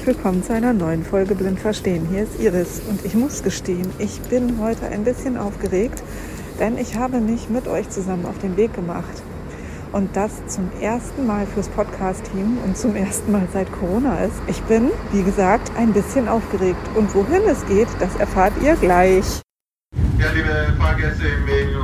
herzlich willkommen zu einer neuen Folge Blind Verstehen. Hier ist Iris und ich muss gestehen, ich bin heute ein bisschen aufgeregt, denn ich habe mich mit euch zusammen auf den Weg gemacht. Und das zum ersten Mal fürs Podcast-Team und zum ersten Mal seit Corona ist. Ich bin, wie gesagt, ein bisschen aufgeregt. Und wohin es geht, das erfahrt ihr gleich. Ja, liebe Fahrgäste im Weg,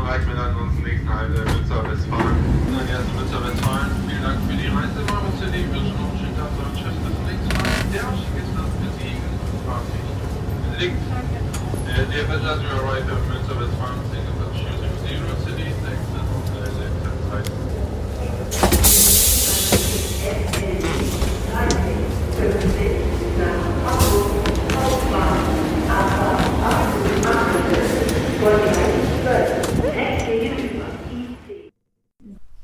If it doesn't arrive,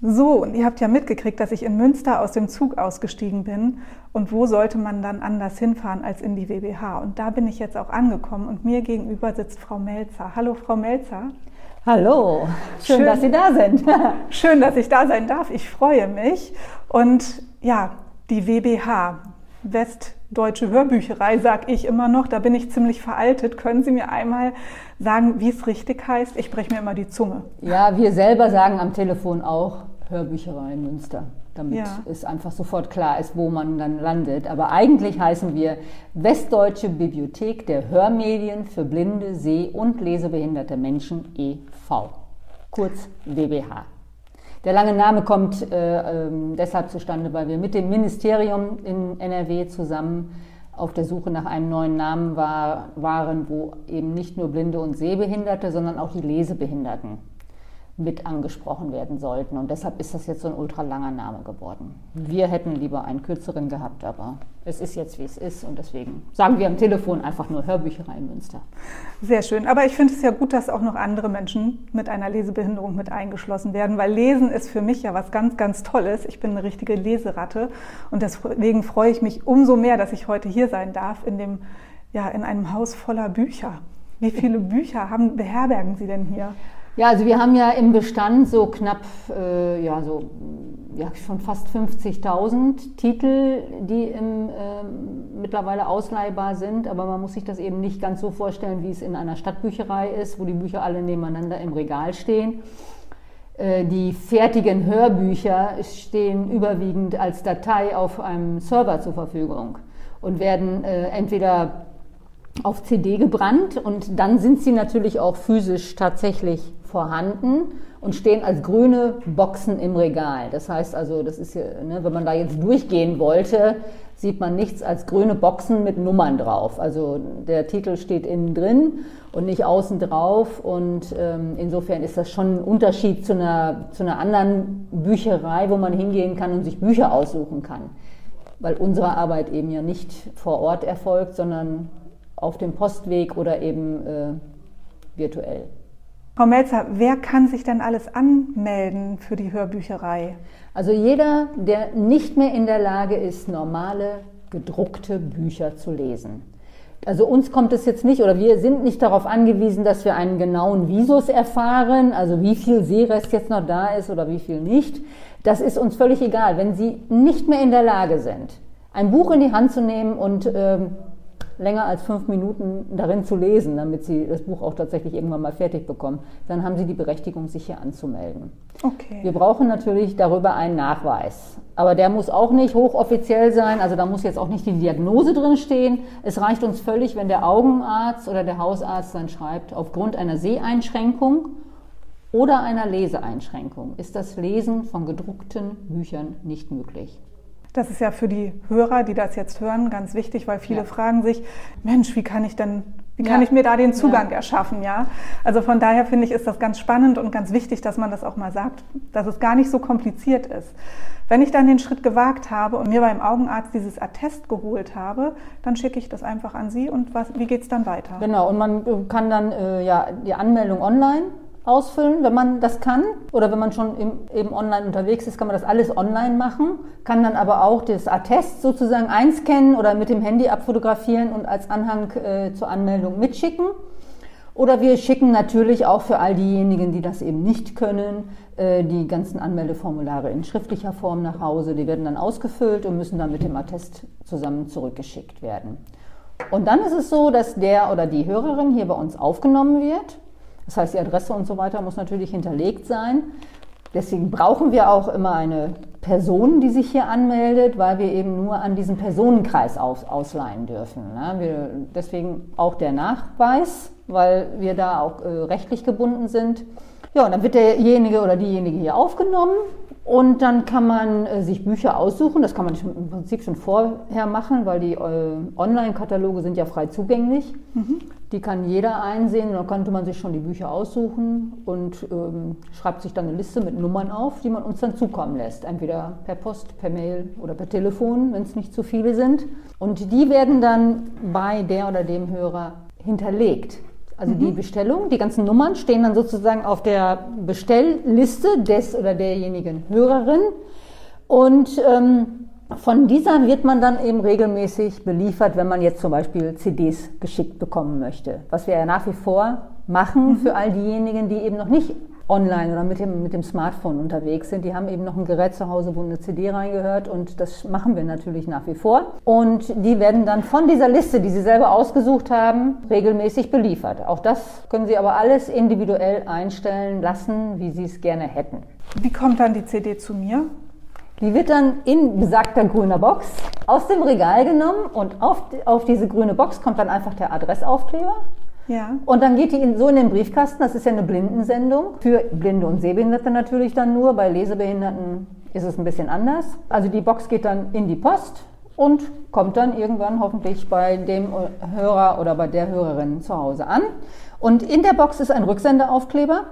So, und ihr habt ja mitgekriegt, dass ich in Münster aus dem Zug ausgestiegen bin. Und wo sollte man dann anders hinfahren als in die WBH? Und da bin ich jetzt auch angekommen und mir gegenüber sitzt Frau Melzer. Hallo, Frau Melzer. Hallo, schön, Schön. dass Sie da sind. Schön, dass ich da sein darf. Ich freue mich. Und ja, die WBH, Westdeutsche Hörbücherei, sag ich immer noch. Da bin ich ziemlich veraltet. Können Sie mir einmal sagen, wie es richtig heißt? Ich breche mir immer die Zunge. Ja, wir selber sagen am Telefon auch Hörbücherei in Münster, damit Ja. es einfach sofort klar ist, wo man dann landet. Aber eigentlich heißen wir Westdeutsche Bibliothek der Hörmedien für blinde, seh- und lesebehinderte Menschen e.V., kurz WBH. Der lange Name kommt äh, ähm, deshalb zustande, weil wir mit dem Ministerium in NRW zusammen auf der Suche nach einem neuen Namen war, waren, wo eben nicht nur Blinde und Sehbehinderte, sondern auch die Lesebehinderten mit angesprochen werden sollten. Und deshalb ist das jetzt so ein ultralanger Name geworden. Wir hätten lieber einen kürzeren gehabt, aber es ist jetzt, wie es ist. Und deswegen sagen wir am Telefon einfach nur Hörbücherei in Münster. Sehr schön. Aber ich finde es ja gut, dass auch noch andere Menschen mit einer Lesebehinderung mit eingeschlossen werden, weil Lesen ist für mich ja was ganz, ganz Tolles. Ich bin eine richtige Leseratte und deswegen freue ich mich umso mehr, dass ich heute hier sein darf in dem, ja, in einem Haus voller Bücher. Wie viele Bücher haben, beherbergen Sie denn hier? Ja, also wir haben ja im Bestand so knapp, äh, ja, so ja, schon fast 50.000 Titel, die im, ähm, mittlerweile ausleihbar sind. Aber man muss sich das eben nicht ganz so vorstellen, wie es in einer Stadtbücherei ist, wo die Bücher alle nebeneinander im Regal stehen. Äh, Die fertigen Hörbücher stehen überwiegend als Datei auf einem Server zur Verfügung und werden äh, entweder auf CD gebrannt und dann sind sie natürlich auch physisch tatsächlich vorhanden und stehen als grüne Boxen im Regal. Das heißt also, das ist ja, ne, wenn man da jetzt durchgehen wollte, sieht man nichts als grüne Boxen mit Nummern drauf. Also der Titel steht innen drin und nicht außen drauf und ähm, insofern ist das schon ein Unterschied zu einer, zu einer anderen Bücherei, wo man hingehen kann und sich Bücher aussuchen kann weil unsere Arbeit eben ja nicht vor Ort erfolgt, sondern auf dem Postweg oder eben äh, virtuell. Frau Melzer, wer kann sich denn alles anmelden für die Hörbücherei? Also jeder, der nicht mehr in der Lage ist, normale gedruckte Bücher zu lesen. Also uns kommt es jetzt nicht oder wir sind nicht darauf angewiesen, dass wir einen genauen Visus erfahren, also wie viel Seerest jetzt noch da ist oder wie viel nicht. Das ist uns völlig egal. Wenn Sie nicht mehr in der Lage sind, ein Buch in die Hand zu nehmen und ähm, länger als fünf Minuten darin zu lesen, damit Sie das Buch auch tatsächlich irgendwann mal fertig bekommen, dann haben Sie die Berechtigung, sich hier anzumelden. Okay. Wir brauchen natürlich darüber einen Nachweis. Aber der muss auch nicht hochoffiziell sein, also da muss jetzt auch nicht die Diagnose drin stehen. Es reicht uns völlig, wenn der Augenarzt oder der Hausarzt dann schreibt, aufgrund einer Seheinschränkung oder einer Leseeinschränkung ist das Lesen von gedruckten Büchern nicht möglich. Das ist ja für die Hörer, die das jetzt hören, ganz wichtig, weil viele Ja. fragen sich, Mensch, wie kann ich denn, wie kann Ja. ich mir da den Zugang Ja. erschaffen, ja? Also von daher finde ich, ist das ganz spannend und ganz wichtig, dass man das auch mal sagt, dass es gar nicht so kompliziert ist. Wenn ich dann den Schritt gewagt habe und mir beim Augenarzt dieses Attest geholt habe, dann schicke ich das einfach an Sie und was, wie geht's dann weiter? Genau, und man kann dann äh, ja, die Anmeldung online ausfüllen, wenn man das kann. Oder wenn man schon im, eben online unterwegs ist, kann man das alles online machen. Kann dann aber auch das Attest sozusagen einscannen oder mit dem Handy abfotografieren und als Anhang äh, zur Anmeldung mitschicken. Oder wir schicken natürlich auch für all diejenigen, die das eben nicht können, äh, die ganzen Anmeldeformulare in schriftlicher Form nach Hause. Die werden dann ausgefüllt und müssen dann mit dem Attest zusammen zurückgeschickt werden. Und dann ist es so, dass der oder die Hörerin hier bei uns aufgenommen wird. Das heißt, die Adresse und so weiter muss natürlich hinterlegt sein. Deswegen brauchen wir auch immer eine Person, die sich hier anmeldet, weil wir eben nur an diesem Personenkreis aus, ausleihen dürfen. Ne? Wir, deswegen auch der Nachweis, weil wir da auch äh, rechtlich gebunden sind. Ja, und dann wird derjenige oder diejenige hier aufgenommen und dann kann man äh, sich Bücher aussuchen. Das kann man im Prinzip schon vorher machen, weil die äh, Online-Kataloge sind ja frei zugänglich. Mhm. Die kann jeder einsehen. Und dann konnte man sich schon die Bücher aussuchen und ähm, schreibt sich dann eine Liste mit Nummern auf, die man uns dann zukommen lässt. Entweder per Post, per Mail oder per Telefon, wenn es nicht zu viele sind. Und die werden dann bei der oder dem Hörer hinterlegt. Also mhm. die Bestellung, die ganzen Nummern stehen dann sozusagen auf der Bestellliste des oder derjenigen Hörerin. Und ähm, von dieser wird man dann eben regelmäßig beliefert, wenn man jetzt zum Beispiel CDs geschickt bekommen möchte. Was wir ja nach wie vor machen mhm. für all diejenigen, die eben noch nicht online oder mit dem, mit dem Smartphone unterwegs sind. Die haben eben noch ein Gerät zu Hause, wo eine CD reingehört und das machen wir natürlich nach wie vor. Und die werden dann von dieser Liste, die Sie selber ausgesucht haben, regelmäßig beliefert. Auch das können Sie aber alles individuell einstellen lassen, wie Sie es gerne hätten. Wie kommt dann die CD zu mir? Die wird dann in besagter grüner Box aus dem Regal genommen und auf, auf diese grüne Box kommt dann einfach der Adressaufkleber. Ja. Und dann geht die in, so in den Briefkasten. Das ist ja eine Blindensendung. Für Blinde und Sehbehinderte natürlich dann nur. Bei Lesebehinderten ist es ein bisschen anders. Also die Box geht dann in die Post und kommt dann irgendwann hoffentlich bei dem Hörer oder bei der Hörerin zu Hause an. Und in der Box ist ein Rücksendeaufkleber.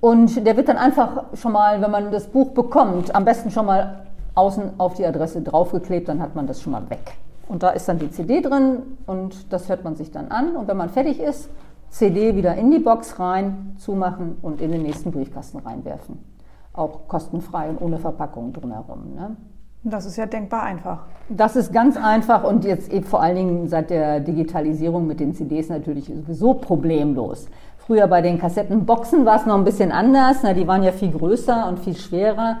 Und der wird dann einfach schon mal, wenn man das Buch bekommt, am besten schon mal außen auf die Adresse draufgeklebt, dann hat man das schon mal weg. Und da ist dann die CD drin und das hört man sich dann an. Und wenn man fertig ist, CD wieder in die Box rein, zumachen und in den nächsten Briefkasten reinwerfen. Auch kostenfrei und ohne Verpackung drumherum. Ne? Das ist ja denkbar einfach. Das ist ganz einfach und jetzt eben vor allen Dingen seit der Digitalisierung mit den CDs natürlich sowieso problemlos. Früher bei den Kassettenboxen war es noch ein bisschen anders. Na, die waren ja viel größer und viel schwerer.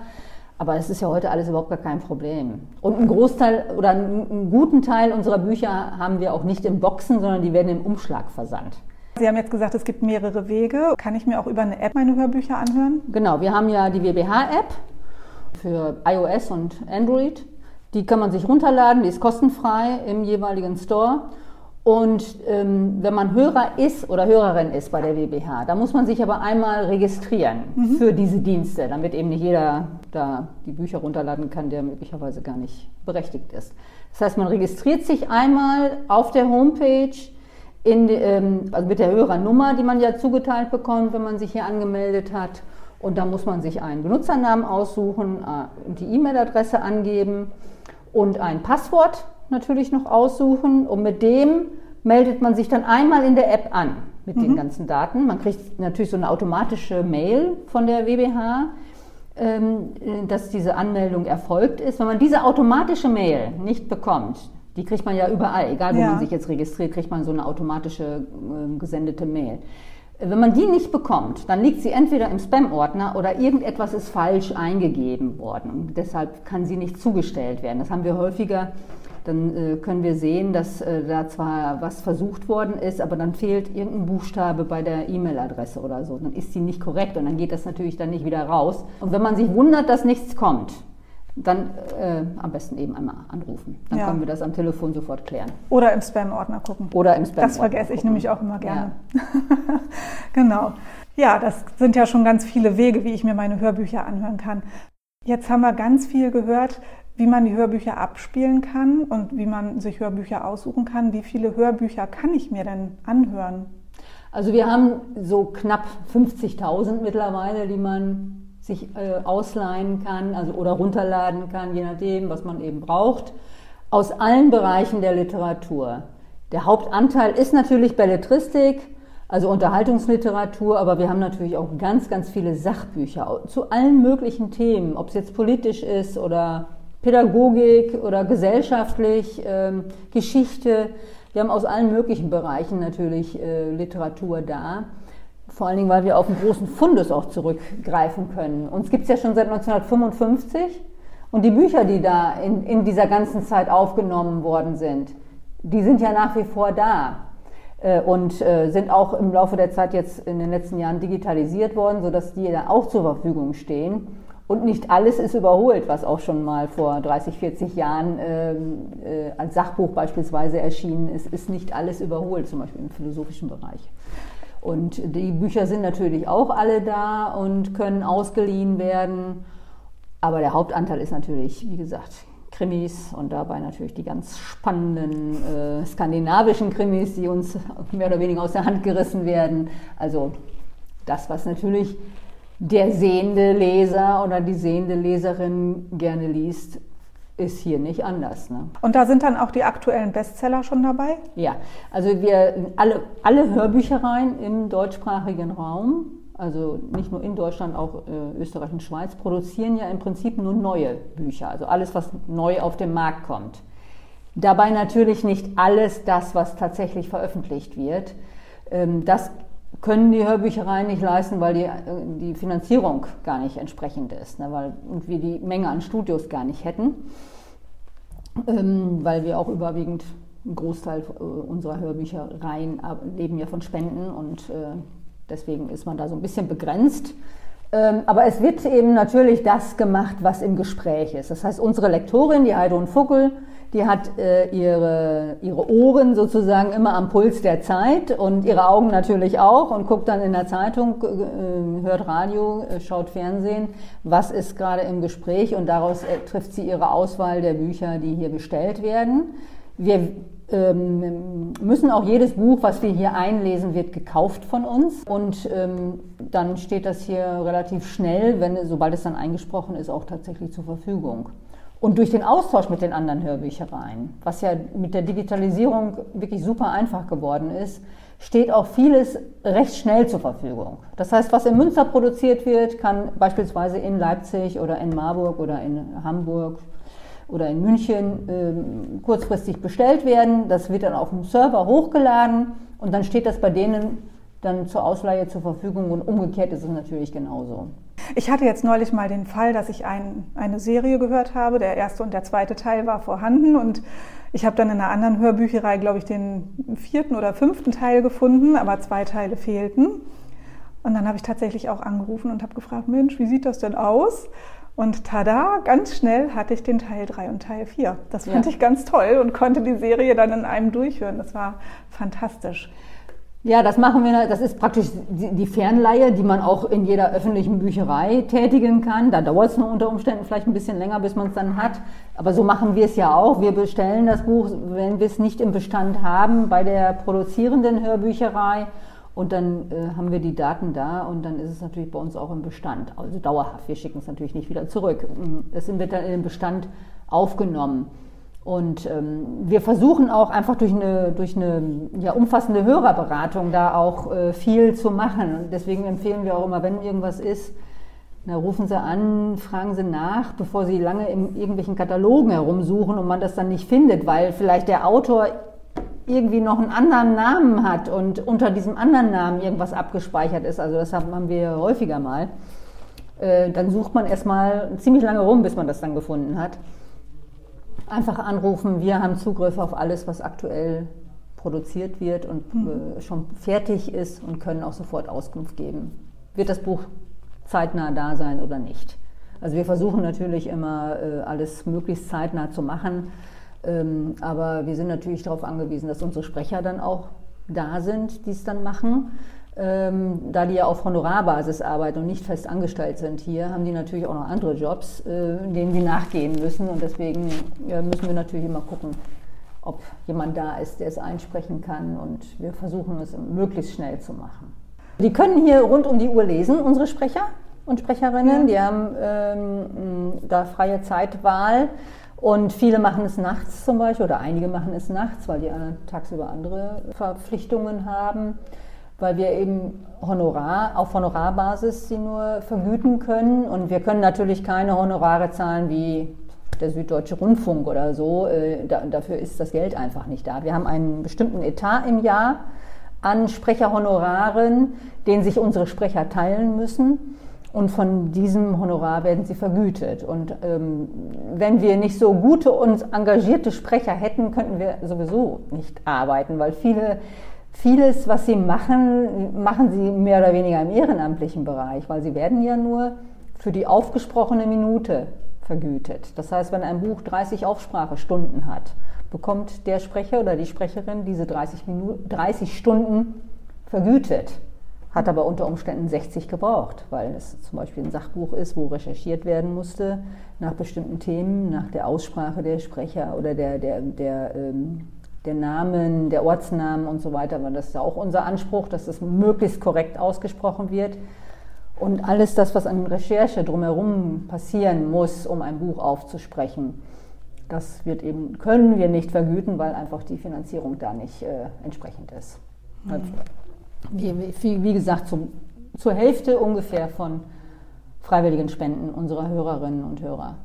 Aber es ist ja heute alles überhaupt gar kein Problem. Und einen Großteil oder einen guten Teil unserer Bücher haben wir auch nicht in Boxen, sondern die werden im Umschlag versandt. Sie haben jetzt gesagt, es gibt mehrere Wege. Kann ich mir auch über eine App meine Hörbücher anhören? Genau, wir haben ja die WBH-App für iOS und Android. Die kann man sich runterladen, die ist kostenfrei im jeweiligen Store. Und ähm, wenn man Hörer ist oder Hörerin ist bei der WBH, da muss man sich aber einmal registrieren mhm. für diese Dienste, damit eben nicht jeder da die Bücher runterladen kann, der möglicherweise gar nicht berechtigt ist. Das heißt, man registriert sich einmal auf der Homepage in, ähm, also mit der Hörernummer, die man ja zugeteilt bekommt, wenn man sich hier angemeldet hat. Und da muss man sich einen Benutzernamen aussuchen äh, und die E-Mail-Adresse angeben und ein Passwort natürlich noch aussuchen und mit dem meldet man sich dann einmal in der App an mit mhm. den ganzen Daten. Man kriegt natürlich so eine automatische Mail von der WBH, ähm, dass diese Anmeldung erfolgt ist. Wenn man diese automatische Mail nicht bekommt, die kriegt man ja überall, egal wo ja. man sich jetzt registriert, kriegt man so eine automatische äh, gesendete Mail. Wenn man die nicht bekommt, dann liegt sie entweder im Spam-Ordner oder irgendetwas ist falsch eingegeben worden. Und deshalb kann sie nicht zugestellt werden. Das haben wir häufiger dann äh, können wir sehen, dass äh, da zwar was versucht worden ist, aber dann fehlt irgendein Buchstabe bei der E-Mail-Adresse oder so. Dann ist sie nicht korrekt und dann geht das natürlich dann nicht wieder raus. Und wenn man sich wundert, dass nichts kommt, dann äh, am besten eben einmal anrufen. Dann ja. können wir das am Telefon sofort klären. Oder im Spam-Ordner gucken. Oder im Spam-Ordner. Das vergesse ich nämlich auch immer gerne. Ja. genau. Ja, das sind ja schon ganz viele Wege, wie ich mir meine Hörbücher anhören kann. Jetzt haben wir ganz viel gehört, wie man die Hörbücher abspielen kann und wie man sich Hörbücher aussuchen kann. Wie viele Hörbücher kann ich mir denn anhören? Also wir haben so knapp 50.000 mittlerweile, die man sich äh, ausleihen kann, also oder runterladen kann, je nachdem, was man eben braucht, aus allen Bereichen der Literatur. Der Hauptanteil ist natürlich Belletristik, also Unterhaltungsliteratur, aber wir haben natürlich auch ganz, ganz viele Sachbücher zu allen möglichen Themen, ob es jetzt politisch ist oder Pädagogik oder gesellschaftlich, ähm, Geschichte. Wir haben aus allen möglichen Bereichen natürlich äh, Literatur da. Vor allen Dingen, weil wir auf einen großen Fundus auch zurückgreifen können. Uns gibt es ja schon seit 1955 und die Bücher, die da in, in dieser ganzen Zeit aufgenommen worden sind, die sind ja nach wie vor da äh, und äh, sind auch im Laufe der Zeit jetzt in den letzten Jahren digitalisiert worden, sodass die da auch zur Verfügung stehen. Und nicht alles ist überholt, was auch schon mal vor 30, 40 Jahren ähm, äh, als Sachbuch beispielsweise erschienen ist, ist nicht alles überholt, zum Beispiel im philosophischen Bereich. Und die Bücher sind natürlich auch alle da und können ausgeliehen werden. Aber der Hauptanteil ist natürlich, wie gesagt, Krimis und dabei natürlich die ganz spannenden äh, skandinavischen Krimis, die uns mehr oder weniger aus der Hand gerissen werden. Also das, was natürlich der sehende Leser oder die sehende Leserin gerne liest, ist hier nicht anders. Ne? Und da sind dann auch die aktuellen Bestseller schon dabei? Ja, also wir alle, alle Hörbüchereien im deutschsprachigen Raum, also nicht nur in Deutschland, auch äh, Österreich und Schweiz, produzieren ja im Prinzip nur neue Bücher, also alles, was neu auf den Markt kommt. Dabei natürlich nicht alles das, was tatsächlich veröffentlicht wird. Ähm, das können die Hörbüchereien nicht leisten, weil die, äh, die Finanzierung gar nicht entsprechend ist, ne, weil wir die Menge an Studios gar nicht hätten, ähm, weil wir auch überwiegend ein Großteil äh, unserer Hörbüchereien leben ja von Spenden und äh, deswegen ist man da so ein bisschen begrenzt. Ähm, aber es wird eben natürlich das gemacht, was im Gespräch ist. Das heißt, unsere Lektorin, die Heidrun Vogel, die hat äh, ihre, ihre Ohren sozusagen immer am Puls der Zeit und ihre Augen natürlich auch und guckt dann in der Zeitung, äh, hört Radio, äh, schaut Fernsehen, was ist gerade im Gespräch und daraus äh, trifft sie ihre Auswahl der Bücher, die hier bestellt werden. Wir ähm, müssen auch jedes Buch, was wir hier einlesen, wird gekauft von uns und ähm, dann steht das hier relativ schnell, wenn, sobald es dann eingesprochen ist, auch tatsächlich zur Verfügung. Und durch den Austausch mit den anderen Hörbüchereien, was ja mit der Digitalisierung wirklich super einfach geworden ist, steht auch vieles recht schnell zur Verfügung. Das heißt, was in Münster produziert wird, kann beispielsweise in Leipzig oder in Marburg oder in Hamburg oder in München äh, kurzfristig bestellt werden. Das wird dann auf dem Server hochgeladen und dann steht das bei denen dann zur Ausleihe zur Verfügung und umgekehrt ist es natürlich genauso. Ich hatte jetzt neulich mal den Fall, dass ich ein, eine Serie gehört habe. Der erste und der zweite Teil war vorhanden und ich habe dann in einer anderen Hörbücherei, glaube ich, den vierten oder fünften Teil gefunden, aber zwei Teile fehlten. Und dann habe ich tatsächlich auch angerufen und habe gefragt, Mensch, wie sieht das denn aus? Und tada, ganz schnell hatte ich den Teil 3 und Teil 4. Das fand ja. ich ganz toll und konnte die Serie dann in einem durchhören. Das war fantastisch. Ja, das machen wir, das ist praktisch die Fernleihe, die man auch in jeder öffentlichen Bücherei tätigen kann. Da dauert es nur unter Umständen vielleicht ein bisschen länger, bis man es dann hat. Aber so machen wir es ja auch. Wir bestellen das Buch, wenn wir es nicht im Bestand haben, bei der produzierenden Hörbücherei. Und dann äh, haben wir die Daten da und dann ist es natürlich bei uns auch im Bestand. Also dauerhaft. Wir schicken es natürlich nicht wieder zurück. Es wird dann in den Bestand aufgenommen. Und ähm, wir versuchen auch einfach durch eine, durch eine ja, umfassende Hörerberatung da auch äh, viel zu machen. Und deswegen empfehlen wir auch immer, wenn irgendwas ist, na, rufen Sie an, fragen Sie nach, bevor Sie lange in irgendwelchen Katalogen herumsuchen und man das dann nicht findet, weil vielleicht der Autor irgendwie noch einen anderen Namen hat und unter diesem anderen Namen irgendwas abgespeichert ist. Also das haben wir häufiger mal. Äh, dann sucht man erstmal ziemlich lange rum, bis man das dann gefunden hat. Einfach anrufen, wir haben Zugriff auf alles, was aktuell produziert wird und mhm. äh, schon fertig ist und können auch sofort Auskunft geben. Wird das Buch zeitnah da sein oder nicht? Also wir versuchen natürlich immer äh, alles möglichst zeitnah zu machen, ähm, aber wir sind natürlich darauf angewiesen, dass unsere Sprecher dann auch da sind, die es dann machen. Ähm, da die ja auf Honorarbasis arbeiten und nicht fest angestellt sind hier, haben die natürlich auch noch andere Jobs, äh, denen sie nachgehen müssen. Und deswegen ja, müssen wir natürlich immer gucken, ob jemand da ist, der es einsprechen kann. Und wir versuchen es möglichst schnell zu machen. Die können hier rund um die Uhr lesen, unsere Sprecher und Sprecherinnen. Die haben ähm, da freie Zeitwahl. Und viele machen es nachts zum Beispiel, oder einige machen es nachts, weil die tagsüber andere Verpflichtungen haben weil wir eben Honorar, auf Honorarbasis sie nur vergüten können. Und wir können natürlich keine Honorare zahlen wie der Süddeutsche Rundfunk oder so. Äh, da, dafür ist das Geld einfach nicht da. Wir haben einen bestimmten Etat im Jahr an Sprecherhonoraren, den sich unsere Sprecher teilen müssen. Und von diesem Honorar werden sie vergütet. Und ähm, wenn wir nicht so gute und engagierte Sprecher hätten, könnten wir sowieso nicht arbeiten, weil viele, vieles, was sie machen, machen sie mehr oder weniger im ehrenamtlichen Bereich, weil sie werden ja nur für die aufgesprochene Minute vergütet. Das heißt, wenn ein Buch 30 Aufsprachestunden hat, bekommt der Sprecher oder die Sprecherin diese 30, Minuten, 30 Stunden vergütet hat aber unter Umständen 60 gebraucht, weil es zum Beispiel ein Sachbuch ist, wo recherchiert werden musste nach bestimmten Themen, nach der Aussprache der Sprecher oder der, der, der, ähm, der Namen, der Ortsnamen und so weiter. Weil das ist ja auch unser Anspruch, dass das möglichst korrekt ausgesprochen wird. Und alles das, was an Recherche drumherum passieren muss, um ein Buch aufzusprechen, das wird eben, können wir nicht vergüten, weil einfach die Finanzierung da nicht äh, entsprechend ist. Mhm wie, wie gesagt, zum, zur Hälfte ungefähr von freiwilligen Spenden unserer Hörerinnen und Hörer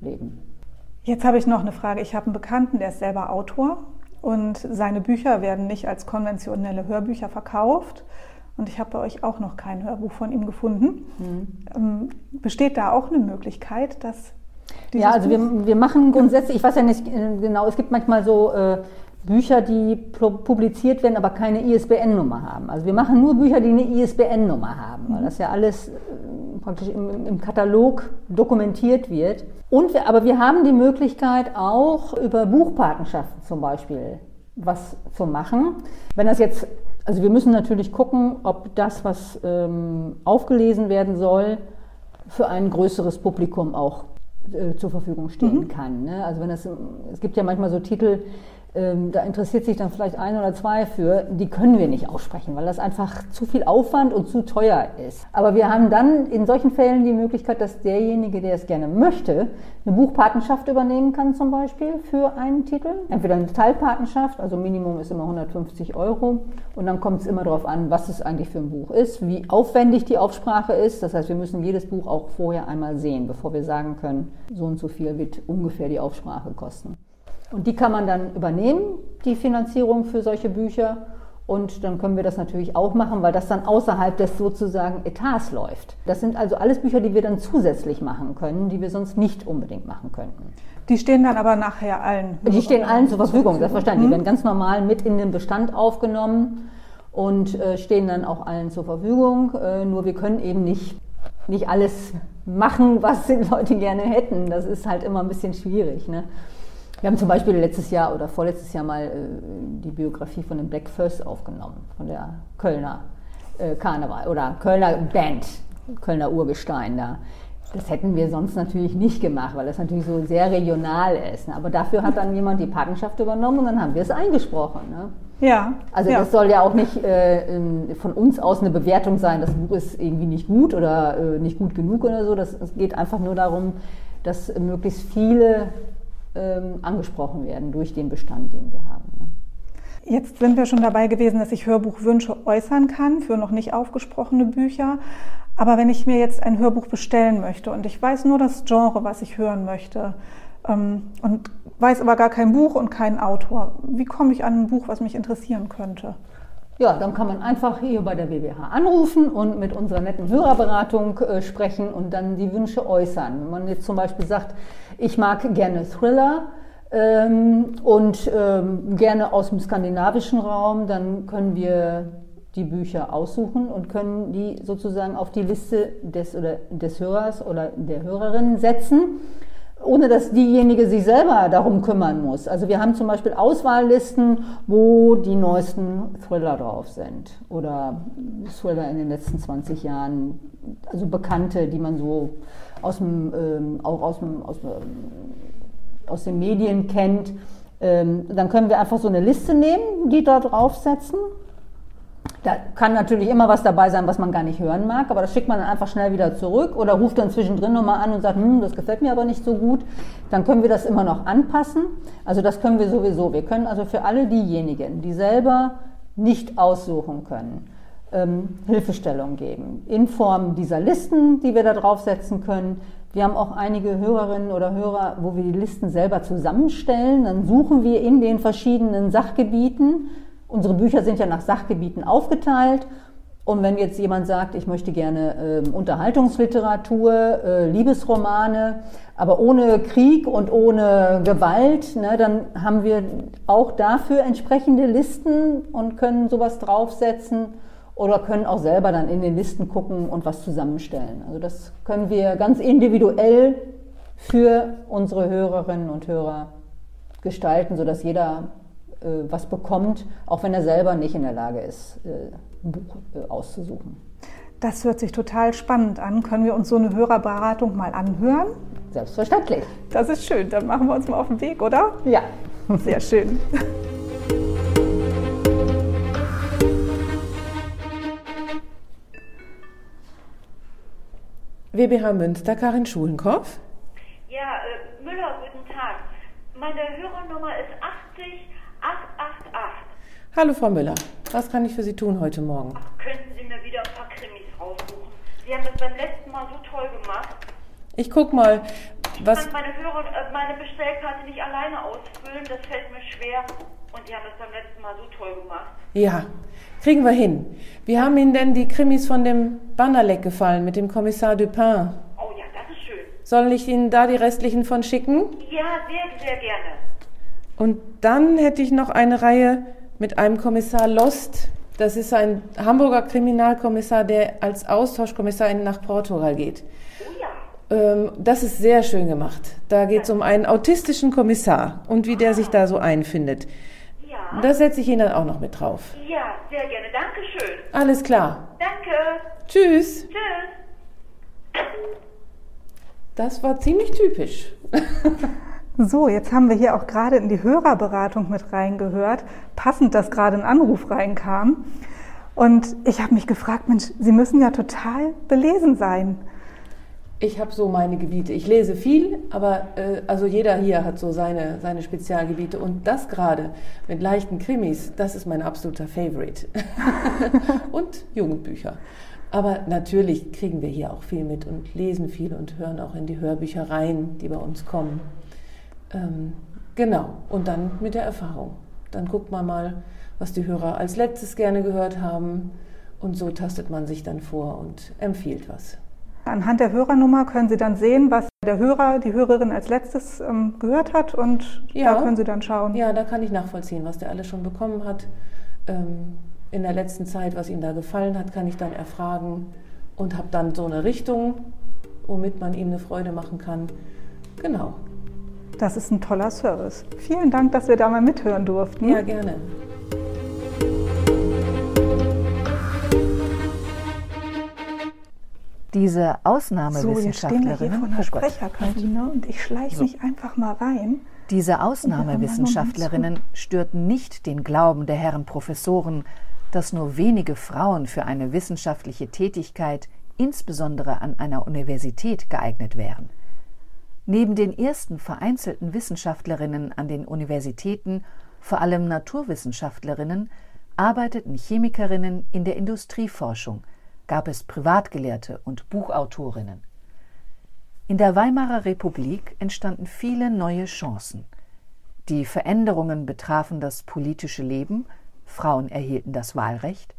leben. Jetzt habe ich noch eine Frage. Ich habe einen Bekannten, der ist selber Autor und seine Bücher werden nicht als konventionelle Hörbücher verkauft. Und ich habe bei euch auch noch kein Hörbuch von ihm gefunden. Mhm. besteht da auch eine Möglichkeit, dass ja, also wir, wir machen grundsätzlich, ich weiß ja nicht äh, genau, es gibt manchmal so äh, Bücher, die publiziert werden, aber keine ISBN-Nummer haben. Also wir machen nur Bücher, die eine ISBN-Nummer haben, weil das ja alles äh, praktisch im, im Katalog dokumentiert wird. Und wir, aber wir haben die Möglichkeit auch über Buchpatenschaften zum Beispiel was zu machen. Wenn das jetzt, also wir müssen natürlich gucken, ob das, was ähm, aufgelesen werden soll, für ein größeres Publikum auch äh, zur Verfügung stehen mhm. kann. Ne? Also wenn das, es gibt ja manchmal so Titel, da interessiert sich dann vielleicht ein oder zwei für, die können wir nicht aussprechen, weil das einfach zu viel Aufwand und zu teuer ist. Aber wir haben dann in solchen Fällen die Möglichkeit, dass derjenige, der es gerne möchte, eine Buchpatenschaft übernehmen kann zum Beispiel für einen Titel. Entweder eine Teilpatenschaft, also Minimum ist immer 150 Euro und dann kommt es immer darauf an, was es eigentlich für ein Buch ist, wie aufwendig die Aufsprache ist. Das heißt, wir müssen jedes Buch auch vorher einmal sehen, bevor wir sagen können, so und so viel wird ungefähr die Aufsprache kosten. Und die kann man dann übernehmen, die Finanzierung für solche Bücher. Und dann können wir das natürlich auch machen, weil das dann außerhalb des sozusagen Etats läuft. Das sind also alles Bücher, die wir dann zusätzlich machen können, die wir sonst nicht unbedingt machen könnten. Die stehen dann aber nachher allen. Die stehen allen zur Verfügung, selbstverständlich. Die mhm. werden ganz normal mit in den Bestand aufgenommen und äh, stehen dann auch allen zur Verfügung. Äh, nur wir können eben nicht, nicht alles machen, was die Leute gerne hätten. Das ist halt immer ein bisschen schwierig. Ne? Wir haben zum Beispiel letztes Jahr oder vorletztes Jahr mal äh, die Biografie von den Black First aufgenommen, von der Kölner äh, Karneval oder Kölner Band, Kölner Urgestein da. Das hätten wir sonst natürlich nicht gemacht, weil das natürlich so sehr regional ist. Ne? Aber dafür hat dann jemand die Patenschaft übernommen und dann haben wir es eingesprochen. Ne? Ja. Also ja. das soll ja auch nicht äh, von uns aus eine Bewertung sein, das Buch ist irgendwie nicht gut oder äh, nicht gut genug oder so. Das, es geht einfach nur darum, dass möglichst viele ähm, angesprochen werden durch den Bestand, den wir haben. Ne? Jetzt sind wir schon dabei gewesen, dass ich Hörbuchwünsche äußern kann für noch nicht aufgesprochene Bücher. Aber wenn ich mir jetzt ein Hörbuch bestellen möchte und ich weiß nur das Genre, was ich hören möchte, ähm, und weiß aber gar kein Buch und keinen Autor, wie komme ich an ein Buch, was mich interessieren könnte? Ja, dann kann man einfach hier bei der BBH anrufen und mit unserer netten Hörerberatung äh, sprechen und dann die Wünsche äußern. Wenn man jetzt zum Beispiel sagt, ich mag gerne Thriller ähm, und ähm, gerne aus dem skandinavischen Raum, dann können wir die Bücher aussuchen und können die sozusagen auf die Liste des, oder des Hörers oder der Hörerin setzen ohne dass diejenige sich selber darum kümmern muss. Also wir haben zum Beispiel Auswahllisten, wo die neuesten Thriller drauf sind oder Thriller in den letzten 20 Jahren, also bekannte, die man so aus dem, ähm, auch aus, dem, aus, dem, aus den Medien kennt. Ähm, dann können wir einfach so eine Liste nehmen, die da draufsetzen da kann natürlich immer was dabei sein, was man gar nicht hören mag, aber das schickt man dann einfach schnell wieder zurück oder ruft dann zwischendrin nochmal an und sagt, hm, das gefällt mir aber nicht so gut. Dann können wir das immer noch anpassen. Also das können wir sowieso. Wir können also für alle diejenigen, die selber nicht aussuchen können, ähm, Hilfestellung geben. In Form dieser Listen, die wir da draufsetzen können, Wir haben auch einige Hörerinnen oder Hörer, wo wir die Listen selber zusammenstellen. Dann suchen wir in den verschiedenen Sachgebieten. Unsere Bücher sind ja nach Sachgebieten aufgeteilt. Und wenn jetzt jemand sagt, ich möchte gerne äh, Unterhaltungsliteratur, äh, Liebesromane, aber ohne Krieg und ohne Gewalt, ne, dann haben wir auch dafür entsprechende Listen und können sowas draufsetzen oder können auch selber dann in den Listen gucken und was zusammenstellen. Also das können wir ganz individuell für unsere Hörerinnen und Hörer gestalten, sodass jeder was bekommt, auch wenn er selber nicht in der Lage ist, äh, ein Buch äh, auszusuchen. Das hört sich total spannend an. Können wir uns so eine Hörerberatung mal anhören? Selbstverständlich. Das ist schön. Dann machen wir uns mal auf den Weg, oder? Ja. Sehr schön. WBH Münster, Karin Schulenkopf. Ja, äh, Müller, guten Tag. Meine Hörernummer ist 80888. Hallo Frau Müller, was kann ich für Sie tun heute Morgen? Ach, könnten Sie mir wieder ein paar Krimis raussuchen? Sie haben das beim letzten Mal so toll gemacht. Ich guck mal, was. Ich kann meine, Hörer, äh, meine Bestellkarte nicht alleine ausfüllen, das fällt mir schwer. Und die haben das beim letzten Mal so toll gemacht. Ja, kriegen wir hin. Wie haben Ihnen denn die Krimis von dem Bannerleck gefallen mit dem Kommissar Dupin? Oh ja, das ist schön. Soll ich Ihnen da die restlichen von schicken? Ja, sehr, sehr gerne. Und dann hätte ich noch eine Reihe mit einem Kommissar Lost. Das ist ein Hamburger Kriminalkommissar, der als Austauschkommissar nach Portugal geht. Ja. Ähm, das ist sehr schön gemacht. Da geht es um einen autistischen Kommissar und wie der sich da so einfindet. Ja. Das setze ich Ihnen dann auch noch mit drauf. Ja, sehr gerne. Dankeschön. Alles klar. Danke. Tschüss. Tschüss. Das war ziemlich typisch. So, jetzt haben wir hier auch gerade in die Hörerberatung mit reingehört, passend, dass gerade ein Anruf reinkam. Und ich habe mich gefragt, Mensch, Sie müssen ja total belesen sein. Ich habe so meine Gebiete. Ich lese viel, aber äh, also jeder hier hat so seine, seine Spezialgebiete. Und das gerade mit leichten Krimis, das ist mein absoluter Favorite. und Jugendbücher. Aber natürlich kriegen wir hier auch viel mit und lesen viel und hören auch in die Hörbücher rein, die bei uns kommen. Ähm, genau, und dann mit der Erfahrung. Dann guckt man mal, was die Hörer als letztes gerne gehört haben. Und so tastet man sich dann vor und empfiehlt was. Anhand der Hörernummer können Sie dann sehen, was der Hörer, die Hörerin als letztes ähm, gehört hat und Ja. da können Sie dann schauen. Ja, da kann ich nachvollziehen, was der alles schon bekommen hat. Ähm, in der letzten Zeit, was ihm da gefallen hat, kann ich dann erfragen und habe dann so eine Richtung, womit man ihm eine Freude machen kann. Genau. Das ist ein toller Service. Vielen Dank, dass wir da mal mithören durften. Ja, gerne. Diese So, jetzt stehen wir hier Ausnahmewissenschaftlerin, vor einer oh. Sprecherkantine und ich schleiche mich einfach mal rein. diese Ausnahmewissenschaftlerinnen störten nicht den Glauben der Herren Professoren, dass nur wenige Frauen für eine wissenschaftliche Tätigkeit, insbesondere an einer Universität, geeignet wären. Neben den ersten vereinzelten Wissenschaftlerinnen an den Universitäten, vor allem Naturwissenschaftlerinnen, arbeiteten Chemikerinnen in der Industrieforschung, gab es Privatgelehrte und Buchautorinnen. In der Weimarer Republik entstanden viele neue Chancen. Die Veränderungen betrafen das politische Leben, Frauen erhielten das Wahlrecht,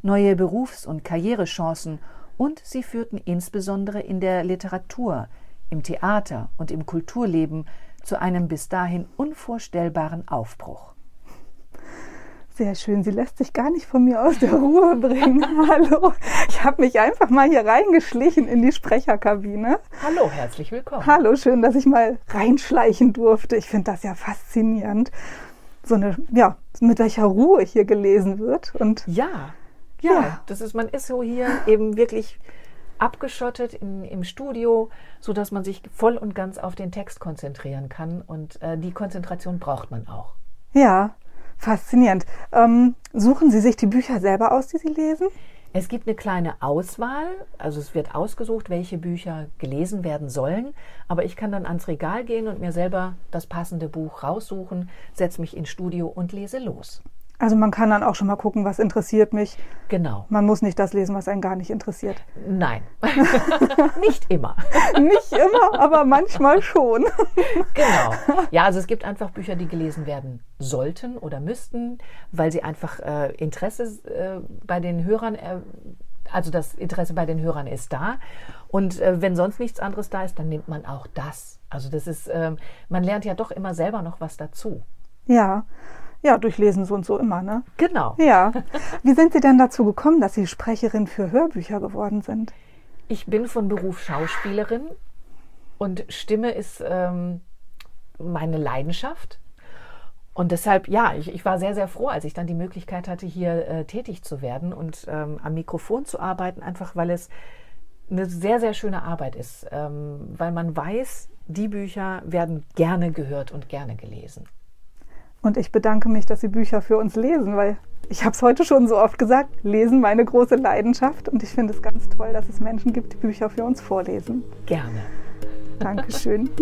neue Berufs- und Karrierechancen und sie führten insbesondere in der Literatur, im Theater und im Kulturleben zu einem bis dahin unvorstellbaren Aufbruch. Sehr schön. Sie lässt sich gar nicht von mir aus der Ruhe bringen. Hallo. Ich habe mich einfach mal hier reingeschlichen in die Sprecherkabine. Hallo, herzlich willkommen. Hallo, schön, dass ich mal reinschleichen durfte. Ich finde das ja faszinierend. So eine, ja, mit welcher Ruhe hier gelesen wird. Und Ja, ja, Ja. das ist, man ist so hier eben wirklich abgeschottet in, im Studio, so dass man sich voll und ganz auf den Text konzentrieren kann und äh, die Konzentration braucht man auch. ja, faszinierend. Ähm, suchen Sie sich die Bücher selber aus, die Sie lesen? Es gibt eine kleine Auswahl, also es wird ausgesucht, welche Bücher gelesen werden sollen, aber ich kann dann ans Regal gehen und mir selber das passende Buch raussuchen, setze mich ins Studio und lese los. Also man kann dann auch schon mal gucken, was interessiert mich. Genau. Man muss nicht das lesen, was einen gar nicht interessiert. Nein, nicht immer. Nicht immer, aber manchmal schon. Genau. Ja, also es gibt einfach Bücher, die gelesen werden sollten oder müssten, weil sie einfach äh, Interesse äh, bei den Hörern, äh, also das Interesse bei den Hörern ist da. Und äh, wenn sonst nichts anderes da ist, dann nimmt man auch das. Also das ist, ähm, man lernt ja doch immer selber noch was dazu. Ja. Ja, durch Lesen so und so immer, ne? Genau. Ja. Wie sind Sie denn dazu gekommen, dass Sie Sprecherin für Hörbücher geworden sind? Ich bin von Beruf Schauspielerin und Stimme ist ähm, meine Leidenschaft. Und deshalb, ja, ich, ich, war sehr, sehr froh, als ich dann die Möglichkeit hatte, hier äh, tätig zu werden und ähm, am Mikrofon zu arbeiten, einfach weil es eine sehr, sehr schöne Arbeit ist, ähm, weil man weiß, die Bücher werden gerne gehört und gerne gelesen. Und ich bedanke mich, dass Sie Bücher für uns lesen, weil ich habe es heute schon so oft gesagt, lesen meine große Leidenschaft. Und ich finde es ganz toll, dass es Menschen gibt, die Bücher für uns vorlesen. Gerne. Dankeschön.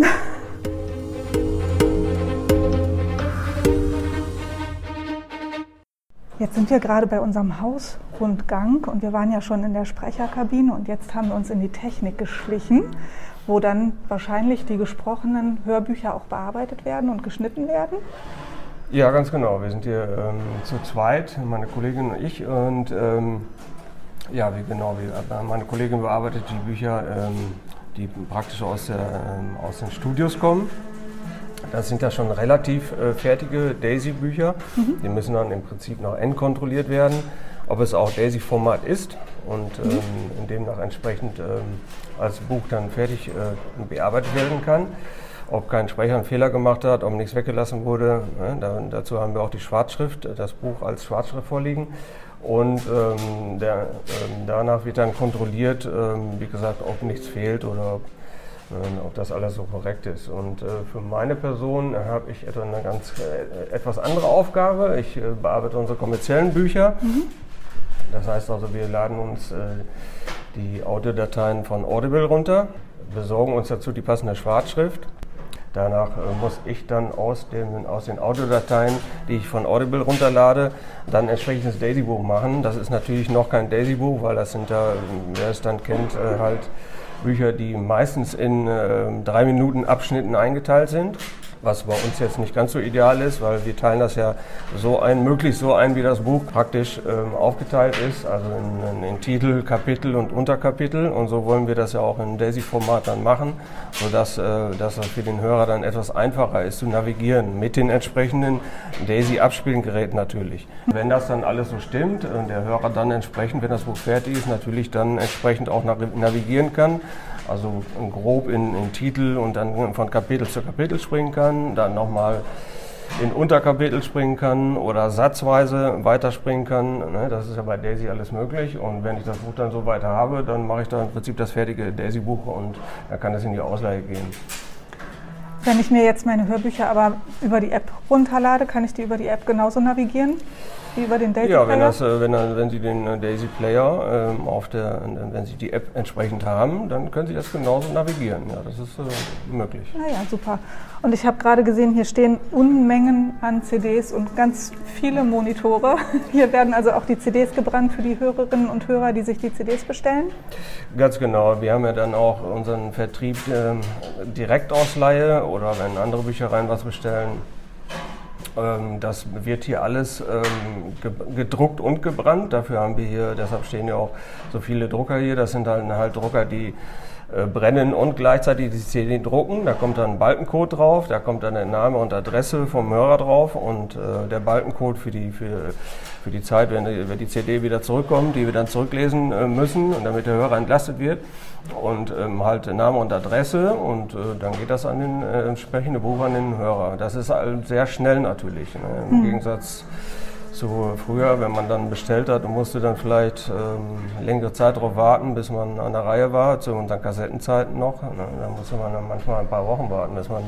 Jetzt sind wir gerade bei unserem Hausrundgang und wir waren ja schon in der Sprecherkabine und jetzt haben wir uns in die Technik geschlichen, wo dann wahrscheinlich die gesprochenen Hörbücher auch bearbeitet werden und geschnitten werden. Ja, ganz genau. Wir sind hier ähm, zu zweit, meine Kollegin und ich. Und ähm, ja, wie genau, wie, äh, meine Kollegin bearbeitet die Bücher, ähm, die praktisch aus, der, ähm, aus den Studios kommen. Das sind ja schon relativ äh, fertige Daisy-Bücher. Mhm. Die müssen dann im Prinzip noch endkontrolliert werden, ob es auch Daisy-Format ist und mhm. ähm, demnach entsprechend ähm, als Buch dann fertig äh, bearbeitet werden kann ob kein Sprecher einen Fehler gemacht hat, ob nichts weggelassen wurde. Ne? Da, dazu haben wir auch die Schwarzschrift, das Buch als Schwarzschrift vorliegen. Und ähm, der, ähm, danach wird dann kontrolliert, ähm, wie gesagt, ob nichts fehlt oder ob, ähm, ob das alles so korrekt ist. Und äh, für meine Person habe ich etwa eine ganz äh, etwas andere Aufgabe. Ich äh, bearbeite unsere kommerziellen Bücher. Mhm. Das heißt also, wir laden uns äh, die Audiodateien von Audible runter, besorgen uns dazu die passende Schwarzschrift Danach äh, muss ich dann aus, dem, aus den Audiodateien, die ich von Audible runterlade, dann entsprechendes Daisy-Buch machen. Das ist natürlich noch kein Daisy-Buch, weil das sind da, wer es dann kennt, äh, halt Bücher, die meistens in äh, drei Minuten Abschnitten eingeteilt sind was bei uns jetzt nicht ganz so ideal ist, weil wir teilen das ja so ein, möglichst so ein, wie das Buch praktisch ähm, aufgeteilt ist, also in, in, in, Titel, Kapitel und Unterkapitel. Und so wollen wir das ja auch in Daisy-Format dann machen, sodass äh, dass es für den Hörer dann etwas einfacher ist zu navigieren mit den entsprechenden Daisy-Abspielgeräten natürlich. Wenn das dann alles so stimmt und der Hörer dann entsprechend, wenn das Buch fertig ist, natürlich dann entsprechend auch navigieren kann, also grob in, in Titel und dann von Kapitel zu Kapitel springen kann, dann nochmal in Unterkapitel springen kann oder satzweise weiterspringen kann. Ne, das ist ja bei Daisy alles möglich. Und wenn ich das Buch dann so weiter habe, dann mache ich da im Prinzip das fertige Daisy-Buch und dann kann es in die Ausleihe gehen. Wenn ich mir jetzt meine Hörbücher aber über die App runterlade, kann ich die über die App genauso navigieren? Über den Daisy Player? Ja, wenn, das, äh, wenn, wenn Sie den äh, Daisy Player ähm, auf der, wenn Sie die App entsprechend haben, dann können Sie das genauso navigieren. Ja, das ist äh, möglich. Naja, ah super. Und ich habe gerade gesehen, hier stehen Unmengen an CDs und ganz viele Monitore. Hier werden also auch die CDs gebrannt für die Hörerinnen und Hörer, die sich die CDs bestellen? Ganz genau. Wir haben ja dann auch unseren Vertrieb äh, Direktausleihe oder wenn andere Büchereien was bestellen, das wird hier alles ähm, gedruckt und gebrannt. Dafür haben wir hier, deshalb stehen ja auch so viele Drucker hier. Das sind halt, halt Drucker, die äh, brennen und gleichzeitig die CD drucken. Da kommt dann ein Balkencode drauf, da kommt dann der Name und Adresse vom Hörer drauf und äh, der Balkencode für die, für, für die Zeit, wenn die, wenn die CD wieder zurückkommt, die wir dann zurücklesen äh, müssen und damit der Hörer entlastet wird. Und ähm, halt Name und Adresse und äh, dann geht das an den äh, entsprechenden Buch an den Hörer. Das ist halt sehr schnell natürlich. Ne? Im mhm. Gegensatz zu früher, wenn man dann bestellt hat und musste dann vielleicht ähm, längere Zeit darauf warten, bis man an der Reihe war, zu unseren Kassettenzeiten noch. Ne? Da musste man dann manchmal ein paar Wochen warten, bis man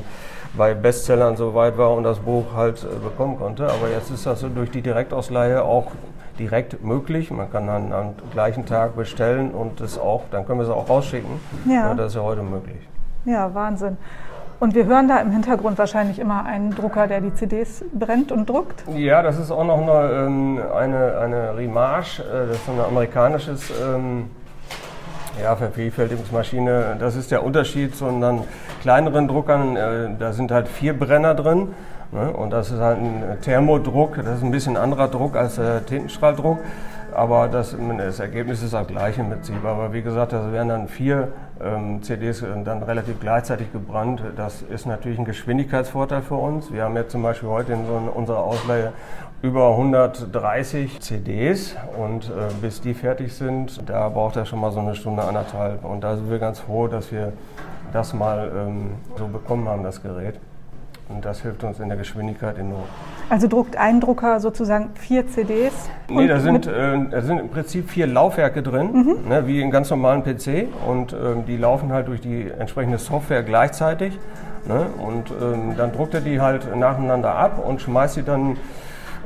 bei Bestsellern so weit war und das Buch halt äh, bekommen konnte. Aber jetzt ist das so durch die Direktausleihe auch direkt möglich. Man kann dann am gleichen Tag bestellen und das auch, dann können wir es auch rausschicken. Ja. ja das ist ja heute möglich. Ja, Wahnsinn. Und wir hören da im Hintergrund wahrscheinlich immer einen Drucker, der die CDs brennt und druckt. Ja, das ist auch noch eine, ähm, eine, eine Rimage, äh, das ist ein amerikanisches ähm, ja, Vervielfältigungsmaschine. Das ist der Unterschied zu unseren kleineren Druckern. Äh, da sind halt vier Brenner drin. Ne? Und das ist halt ein Thermodruck. Das ist ein bisschen anderer Druck als der Tintenstrahldruck. Aber das, das Ergebnis ist das gleiche im Prinzip. Aber wie gesagt, das werden dann vier CDs dann relativ gleichzeitig gebrannt. Das ist natürlich ein Geschwindigkeitsvorteil für uns. Wir haben jetzt zum Beispiel heute in so unserer Ausleihe über 130 CDs und äh, bis die fertig sind, da braucht er schon mal so eine Stunde, anderthalb. Und da sind wir ganz froh, dass wir das mal ähm, so bekommen haben, das Gerät. Und das hilft uns in der Geschwindigkeit enorm. Also druckt ein Drucker sozusagen vier CDs? Nee, da sind, äh, da sind im Prinzip vier Laufwerke drin, mhm. ne, wie in ganz normalen PC. Und äh, die laufen halt durch die entsprechende Software gleichzeitig. Ne? Und ähm, dann druckt er die halt nacheinander ab und schmeißt sie dann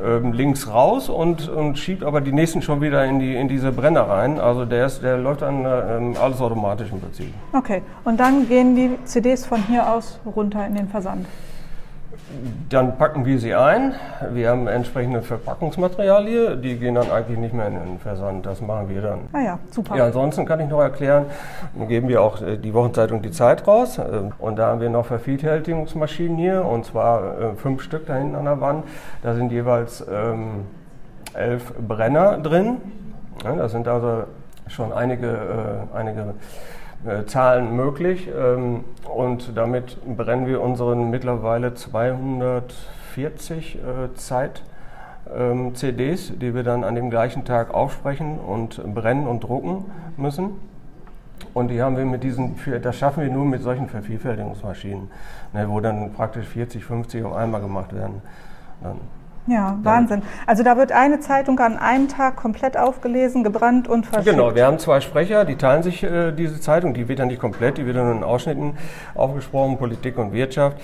ähm, links raus und, und schiebt aber die nächsten schon wieder in, die, in diese Brenner rein. Also der, ist, der läuft dann äh, alles automatisch im Prinzip. Okay, und dann gehen die CDs von hier aus runter in den Versand? Dann packen wir sie ein. Wir haben entsprechende Verpackungsmaterialien, die gehen dann eigentlich nicht mehr in den Versand. Das machen wir dann. Ah ja, super. Ja, ansonsten kann ich noch erklären, dann geben wir auch äh, die Wochenzeitung Die Zeit raus. Äh, und da haben wir noch Vervielfältigungsmaschinen hier, und zwar äh, fünf Stück da hinten an der Wand. Da sind jeweils ähm, elf Brenner drin. Ja, das sind also schon einige, äh, einige Zahlen möglich. Ähm, und damit brennen wir unseren mittlerweile 240 äh, Zeit. Ähm, die wir dann an dem gleichen Tag aufsprechen und brennen und drucken müssen. Und die haben wir mit diesen, das schaffen wir nur mit solchen Vervielfältigungsmaschinen, ne, wo dann praktisch 40, 50 auf einmal gemacht werden. Dann ja, Wahnsinn. Also da wird eine Zeitung an einem Tag komplett aufgelesen, gebrannt und verschickt. Genau, wir haben zwei Sprecher, die teilen sich äh, diese Zeitung, die wird dann nicht komplett, die wird dann in Ausschnitten aufgesprochen, Politik und Wirtschaft.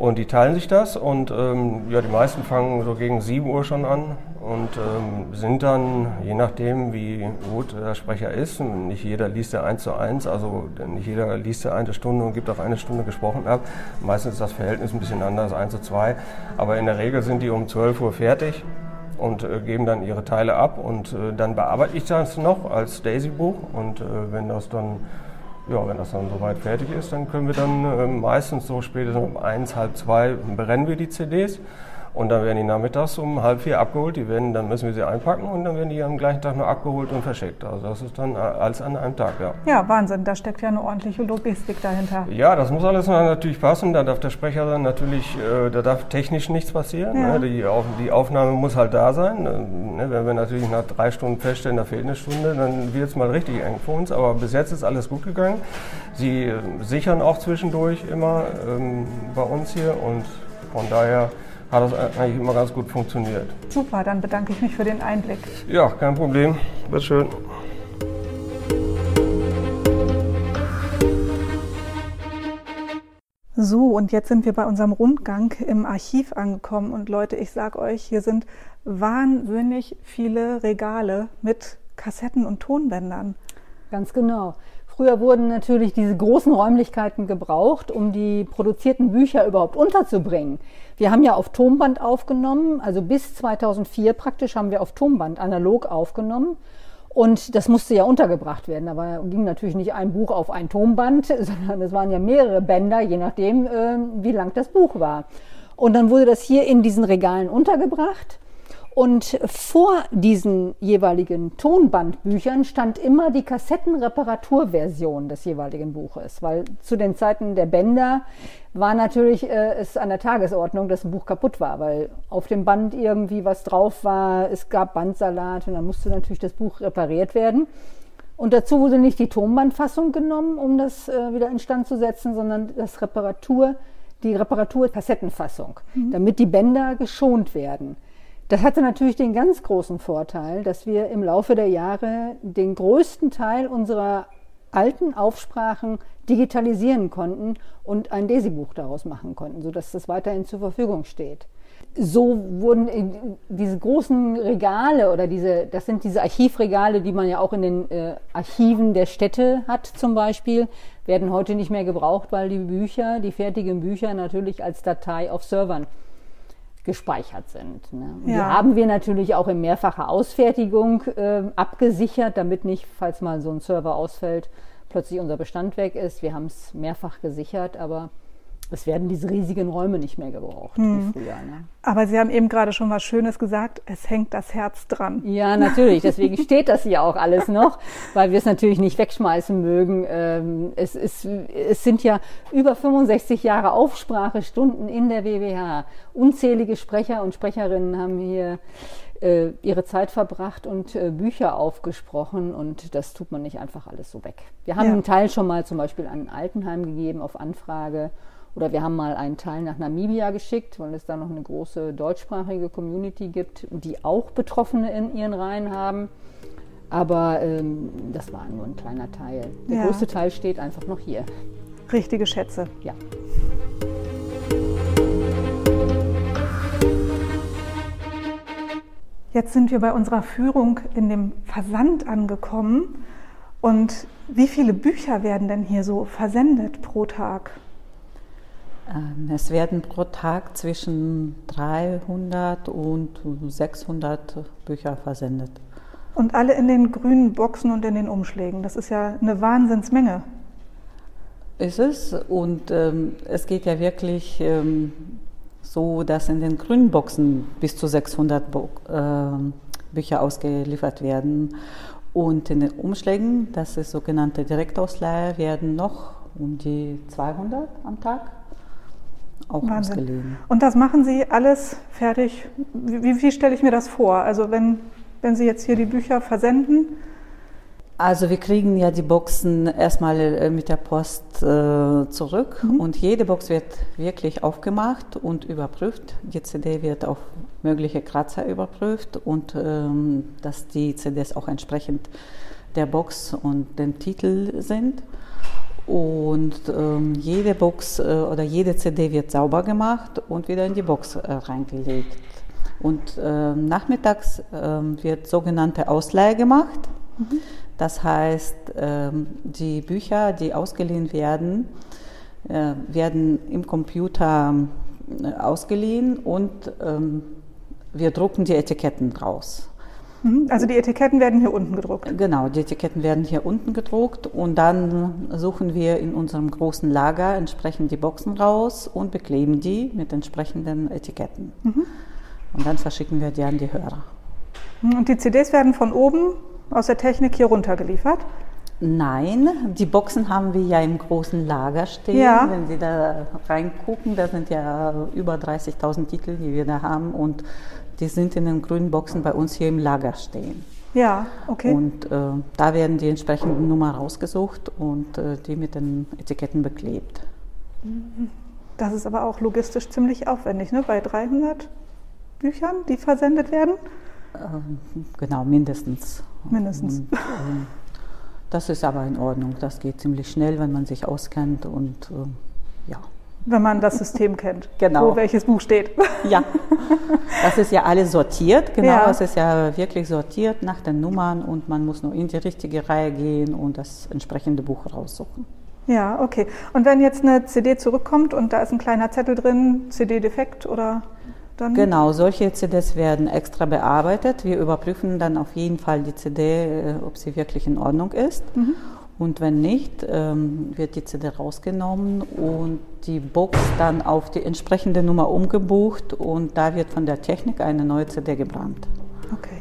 Und die teilen sich das und ähm, ja, die meisten fangen so gegen 7 Uhr schon an und ähm, sind dann, je nachdem, wie gut der Sprecher ist, nicht jeder liest ja eins zu eins, also nicht jeder liest ja eine Stunde und gibt auch eine Stunde gesprochen ab. Meistens ist das Verhältnis ein bisschen anders, 1 zu 2. Aber in der Regel sind die um 12 Uhr fertig und äh, geben dann ihre Teile ab und äh, dann bearbeite ich das noch als Daisy-Buch und äh, wenn das dann ja, wenn das dann soweit fertig ist, dann können wir dann äh, meistens so spätestens um eins, halb zwei brennen wir die CDs und dann werden die nachmittags um halb vier abgeholt. Die werden, dann müssen wir sie einpacken und dann werden die am gleichen Tag noch abgeholt und verschickt. Also das ist dann alles an einem Tag, ja. Ja, Wahnsinn. Da steckt ja eine ordentliche Logistik dahinter. Ja, das muss alles natürlich passen. Da darf der Sprecher dann natürlich, äh, da darf technisch nichts passieren. Ja. Ne? Die, die, Aufnahme muss halt da sein. Ne? Wenn wir natürlich nach drei Stunden feststellen, da fehlt eine Stunde, dann wird es mal richtig eng für uns. Aber bis jetzt ist alles gut gegangen. Sie äh, sichern auch zwischendurch immer ähm, bei uns hier und von daher hat das eigentlich immer ganz gut funktioniert. Super, dann bedanke ich mich für den Einblick. Ja, kein Problem. Wird schön. So, und jetzt sind wir bei unserem Rundgang im Archiv angekommen. Und Leute, ich sag euch, hier sind wahnsinnig viele Regale mit Kassetten und Tonbändern. Ganz genau. Früher wurden natürlich diese großen Räumlichkeiten gebraucht, um die produzierten Bücher überhaupt unterzubringen. Wir haben ja auf Tonband aufgenommen, also bis 2004 praktisch haben wir auf Tonband analog aufgenommen. Und das musste ja untergebracht werden. Da ging natürlich nicht ein Buch auf ein Tonband, sondern es waren ja mehrere Bänder, je nachdem, äh, wie lang das Buch war. Und dann wurde das hier in diesen Regalen untergebracht. Und vor diesen jeweiligen Tonbandbüchern stand immer die Kassettenreparaturversion des jeweiligen Buches, weil zu den Zeiten der Bänder war natürlich äh, es an der Tagesordnung, dass ein Buch kaputt war, weil auf dem Band irgendwie was drauf war, es gab Bandsalat und dann musste natürlich das Buch repariert werden. Und dazu wurde nicht die Tonbandfassung genommen, um das äh, wieder instand zu setzen, sondern das Reparatur, die Reparaturkassettenfassung, mhm. damit die Bänder geschont werden. Das hatte natürlich den ganz großen Vorteil, dass wir im Laufe der Jahre den größten Teil unserer alten Aufsprachen digitalisieren konnten und ein Desi-Buch daraus machen konnten, sodass das weiterhin zur Verfügung steht. so wurden diese großen Regale oder diese, das sind diese Archivregale, die man ja auch in den äh, Archiven der Städte hat zum Beispiel, werden heute nicht mehr gebraucht, weil die Bücher, die fertigen Bücher natürlich als Datei auf Servern gespeichert sind. Ne? Ja. Die haben wir natürlich auch in mehrfacher Ausfertigung äh, abgesichert, damit nicht, falls mal so ein Server ausfällt, plötzlich unser Bestand weg ist. Wir haben es mehrfach gesichert, aber es werden diese riesigen Räume nicht mehr gebraucht hm. wie früher. Ne? Aber Sie haben eben gerade schon was Schönes gesagt, es hängt das Herz dran. Ja, natürlich. Deswegen steht das hier auch alles noch, weil wir es natürlich nicht wegschmeißen mögen. Ähm, es, ist, es sind ja über 65 Jahre Aufsprachestunden in der WWH. Unzählige Sprecher und Sprecherinnen haben hier äh, ihre Zeit verbracht und äh, Bücher aufgesprochen und das tut man nicht einfach alles so weg. Wir haben ja. einen Teil schon mal zum Beispiel an Altenheim gegeben auf Anfrage oder wir haben mal einen Teil nach Namibia geschickt, weil es da noch eine große deutschsprachige Community gibt, die auch Betroffene in ihren Reihen haben. Aber ähm, das war nur ein kleiner Teil. Der ja. größte Teil steht einfach noch hier. Richtige Schätze. Ja. Jetzt sind wir bei unserer Führung in dem Versand angekommen. Und wie viele Bücher werden denn hier so versendet pro Tag? Ähm, es werden pro Tag zwischen 300 und 600 Bücher versendet. Und alle in den grünen Boxen und in den Umschlägen. Das ist ja eine Wahnsinnsmenge. Ist es. Und ähm, es geht ja wirklich ähm, so, dass in den grünen Boxen bis zu 600 Bo äh, Bücher ausgeliefert werden. Und in den Umschlägen, das ist sogenannte Direktausleihe, werden noch um die 200 am Tag auch Wahnsinn. ausgeliehen. Und das machen Sie alles fertig? Wie, wie stelle ich mir das vor? Also wenn, wenn Sie jetzt hier die Bücher versenden? Also wir kriegen ja die Boxen erstmal äh, mit der Post äh, zurück mhm. und jede Box wird wirklich aufgemacht und überprüft. Die CD wird auf mögliche Kratzer überprüft und ähm, dass die CDs auch entsprechend der Box und dem Titel sind. Und ähm, jede Box äh, oder jede CD wird sauber gemacht und wieder in die Box äh, reingelegt. Und äh, nachmittags ähm, wird sogenannte Ausleihe gemacht. Das heißt, ähm, die Bücher, die ausgeliehen werden, äh, werden im Computer äh, ausgeliehen und ähm, wir drucken die Etiketten draus. Mhm. Also die Etiketten werden hier unten gedruckt? Genau, die Etiketten werden hier unten gedruckt und dann suchen wir in unserem großen Lager entsprechend die Boxen raus und bekleben die mit entsprechenden Etiketten. Mhm. Und dann verschicken wir die an die Hörer. Und die CDs werden von oben aus der Technik hier runtergeliefert? Nein, die Boxen haben wir ja im großen Lager stehen. Ja. Wenn Sie da reingucken, da sind ja über 30.000 Titel, die wir da haben und die sind in den grünen Boxen bei uns hier im Lager stehen. Ja, okay. Und äh, da werden die entsprechenden Nummer rausgesucht und äh, die mit den Etiketten beklebt. Das ist aber auch logistisch ziemlich aufwendig, ne? bei 300 Büchern, die versendet werden? Ähm, genau, mindestens. Mindestens. Und, äh, das ist aber in Ordnung. Das geht ziemlich schnell, wenn man sich auskennt und äh, ja. Wenn man das System kennt, genau. wo welches Buch steht. Ja, das ist ja alles sortiert, genau, ja. es ist ja wirklich sortiert nach den Nummern und man muss nur in die richtige Reihe gehen und das entsprechende Buch raussuchen. Ja, okay. Und wenn jetzt eine CD zurückkommt und da ist ein kleiner Zettel drin, CD-Defekt oder dann? Genau, solche CDs werden extra bearbeitet. Wir überprüfen dann auf jeden Fall die CD, äh, ob sie wirklich in Ordnung ist. Mhm. Und wenn nicht, ähm, wird die CD rausgenommen und die Box dann auf die entsprechende Nummer umgebucht und da wird von der Technik eine neue CD gebrannt. Okay.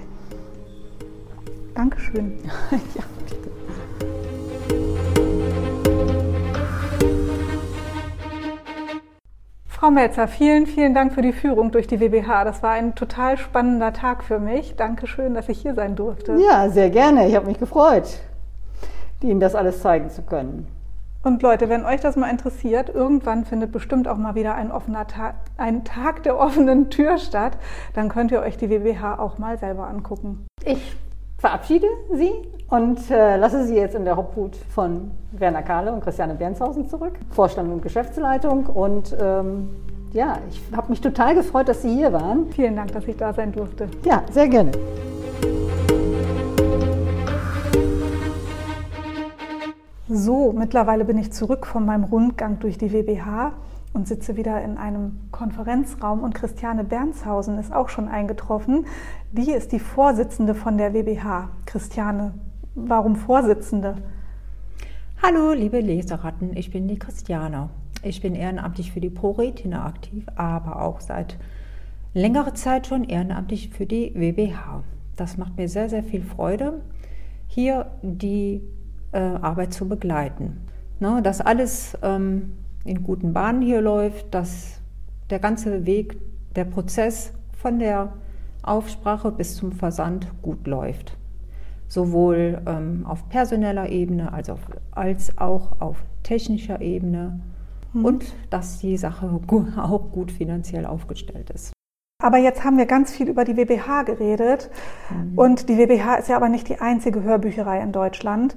Dankeschön. ja, Frau Melzer, vielen, vielen Dank für die Führung durch die WBH. Das war ein total spannender Tag für mich. Dankeschön, dass ich hier sein durfte. Ja, sehr gerne. Ich habe mich gefreut. Ihnen das alles zeigen zu können. Und Leute, wenn euch das mal interessiert, irgendwann findet bestimmt auch mal wieder ein, offener Tag, ein Tag der offenen Tür statt. Dann könnt ihr euch die WWH auch mal selber angucken. Ich verabschiede Sie und äh, lasse Sie jetzt in der Haupthut von Werner Kahle und Christiane Bernshausen zurück, Vorstand und Geschäftsleitung. Und ähm, ja, ich habe mich total gefreut, dass Sie hier waren. Vielen Dank, dass ich da sein durfte. Ja, sehr gerne. So, mittlerweile bin ich zurück von meinem Rundgang durch die WBH und sitze wieder in einem Konferenzraum und Christiane Bernshausen ist auch schon eingetroffen. Die ist die Vorsitzende von der WBH. Christiane, warum Vorsitzende? Hallo, liebe Leseratten, ich bin die Christiane. Ich bin ehrenamtlich für die ProRetina aktiv, aber auch seit längerer Zeit schon ehrenamtlich für die WBH. Das macht mir sehr, sehr viel Freude, hier die äh, Arbeit zu begleiten. Ne, dass alles ähm, in guten Bahnen hier läuft, dass der ganze Weg, der Prozess von der Aufsprache bis zum Versand gut läuft. Sowohl ähm, auf personeller Ebene als, auf, als auch auf technischer Ebene mhm. und dass die Sache auch gut finanziell aufgestellt ist. Aber jetzt haben wir ganz viel über die WBH geredet. Mhm. Und die WBH ist ja aber nicht die einzige Hörbücherei in Deutschland.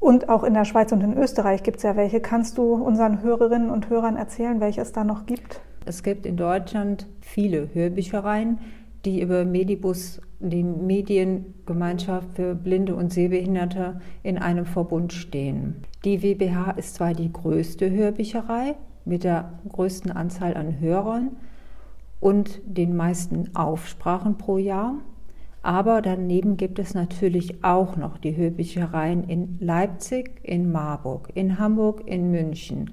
Und auch in der Schweiz und in Österreich gibt es ja welche. Kannst du unseren Hörerinnen und Hörern erzählen, welche es da noch gibt? Es gibt in Deutschland viele Hörbüchereien, die über Medibus, die Mediengemeinschaft für Blinde und Sehbehinderte, in einem Verbund stehen. Die WBH ist zwar die größte Hörbücherei mit der größten Anzahl an Hörern und den meisten Aufsprachen pro Jahr, aber daneben gibt es natürlich auch noch die Hörbüchereien in Leipzig, in Marburg, in Hamburg, in München,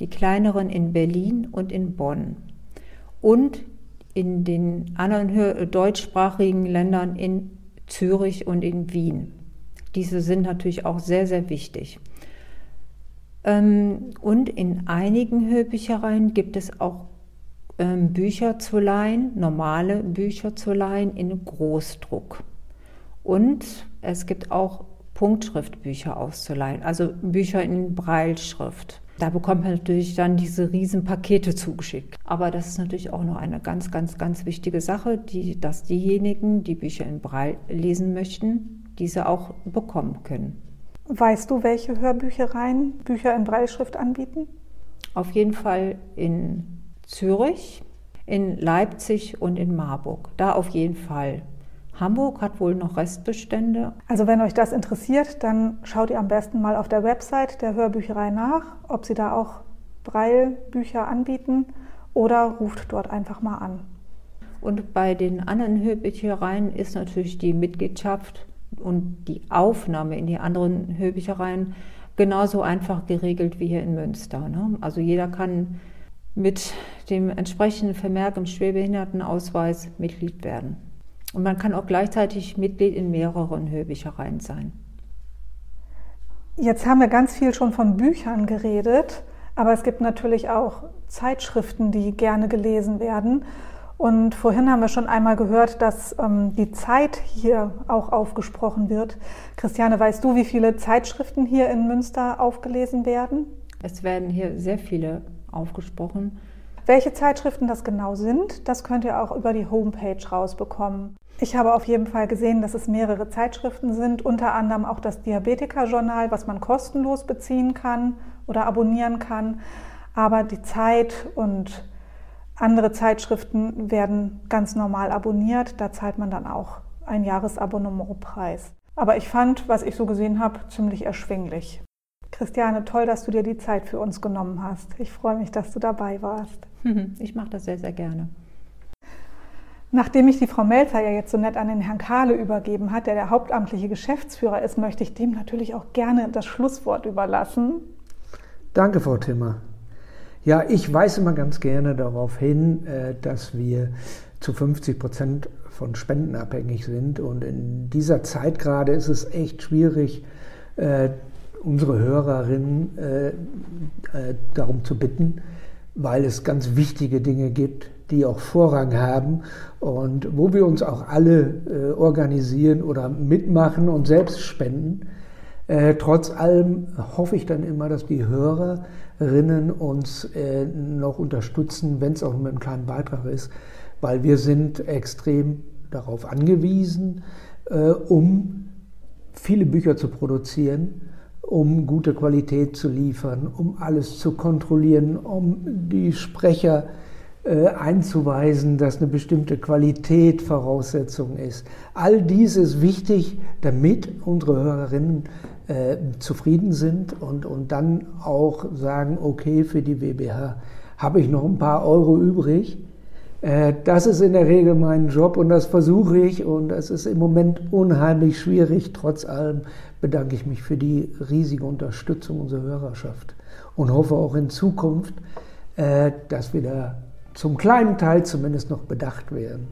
die kleineren in Berlin und in Bonn und in den anderen deutschsprachigen Ländern in Zürich und in Wien. Diese sind natürlich auch sehr, sehr wichtig. Ähm, und in einigen Hörbüchereien gibt es auch ähm, Bücher zu leihen, normale Bücher zu leihen in Großdruck. Und es gibt auch Punktschriftbücher auszuleihen, also Bücher in Breilschrift. Da bekommt man natürlich dann diese Riesenpakete zugeschickt. Aber das ist natürlich auch noch eine ganz, ganz, ganz wichtige Sache, die, dass diejenigen, die Bücher in Breil lesen möchten, diese auch bekommen können. Weißt du, welche Hörbüchereien Bücher in Breilschrift anbieten? Auf jeden Fall in Zürich, in Leipzig und in Marburg. Da auf jeden Fall. Hamburg hat wohl noch Restbestände. Also wenn euch das interessiert, dann schaut ihr am besten mal auf der Website der Hörbücherei nach, ob sie da auch Breilbücher anbieten oder ruft dort einfach mal an. Und bei den anderen Hörbüchereien ist natürlich die Mitgliedschaft und die Aufnahme in die anderen Hörbüchereien genauso einfach geregelt wie hier in Münster. Ne? Also jeder kann mit dem entsprechenden Vermerk im Schwerbehindertenausweis Mitglied werden. Und man kann auch gleichzeitig Mitglied in mehreren Hörbüchereien sein. Jetzt haben wir ganz viel schon von Büchern geredet, aber es gibt natürlich auch Zeitschriften, die gerne gelesen werden. Und vorhin haben wir schon einmal gehört, dass ähm, die Zeit hier auch aufgesprochen wird. Christiane, weißt du, wie viele Zeitschriften hier in Münster aufgelesen werden? Es werden hier sehr viele aufgesprochen. Welche Zeitschriften das genau sind, das könnt ihr auch über die Homepage rausbekommen. Ich habe auf jeden Fall gesehen, dass es mehrere Zeitschriften sind, unter anderem auch das Diabetiker-Journal, was man kostenlos beziehen kann oder abonnieren kann. Aber die Zeit und andere Zeitschriften werden ganz normal abonniert. Da zahlt man dann auch ein Jahresabonnementpreis. Aber ich fand, was ich so gesehen habe, ziemlich erschwinglich. Christiane, toll, dass du dir die Zeit für uns genommen hast. Ich freue mich, dass du dabei warst. Ich mache das sehr, sehr gerne. Nachdem ich die Frau Melzer ja jetzt so nett an den Herrn Kahle übergeben hat, der der hauptamtliche Geschäftsführer ist, möchte ich dem natürlich auch gerne das Schlusswort überlassen. Danke, Frau Timmer. Ja, ich weise immer ganz gerne darauf hin, äh, dass wir zu 50 Prozent von Spenden abhängig sind. Und in dieser Zeit gerade ist es echt schwierig, äh, unsere Hörerinnen äh, darum zu bitten, weil es ganz wichtige Dinge gibt, die auch Vorrang haben und wo wir uns auch alle äh, organisieren oder mitmachen und selbst spenden. Äh, trotz allem hoffe ich dann immer, dass die Hörerinnen uns äh, noch unterstützen, wenn es auch mit einem kleinen Beitrag ist, weil wir sind extrem darauf angewiesen, äh, um viele Bücher zu produzieren um gute Qualität zu liefern, um alles zu kontrollieren, um die Sprecher äh, einzuweisen, dass eine bestimmte Qualität Voraussetzung ist. All dies ist wichtig, damit unsere Hörerinnen äh, zufrieden sind und, und dann auch sagen, okay, für die WBH habe ich noch ein paar Euro übrig. Äh, das ist in der Regel mein Job und das versuche ich und es ist im Moment unheimlich schwierig. Trotz allem bedanke ich mich für die riesige Unterstützung unserer Hörerschaft und hoffe auch in Zukunft, äh, dass wir da zum kleinen Teil zumindest noch bedacht werden.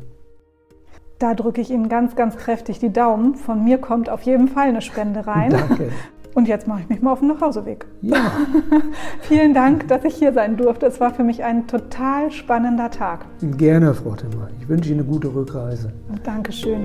Da drücke ich Ihnen ganz, ganz kräftig die Daumen. Von mir kommt auf jeden Fall eine Spende rein. Danke. Und jetzt mache ich mich mal auf den Nachhauseweg. Ja. Vielen Dank, dass ich hier sein durfte. Es war für mich ein total spannender Tag. Gerne, Frau Timmer. Ich wünsche Ihnen eine gute Rückreise. Dankeschön.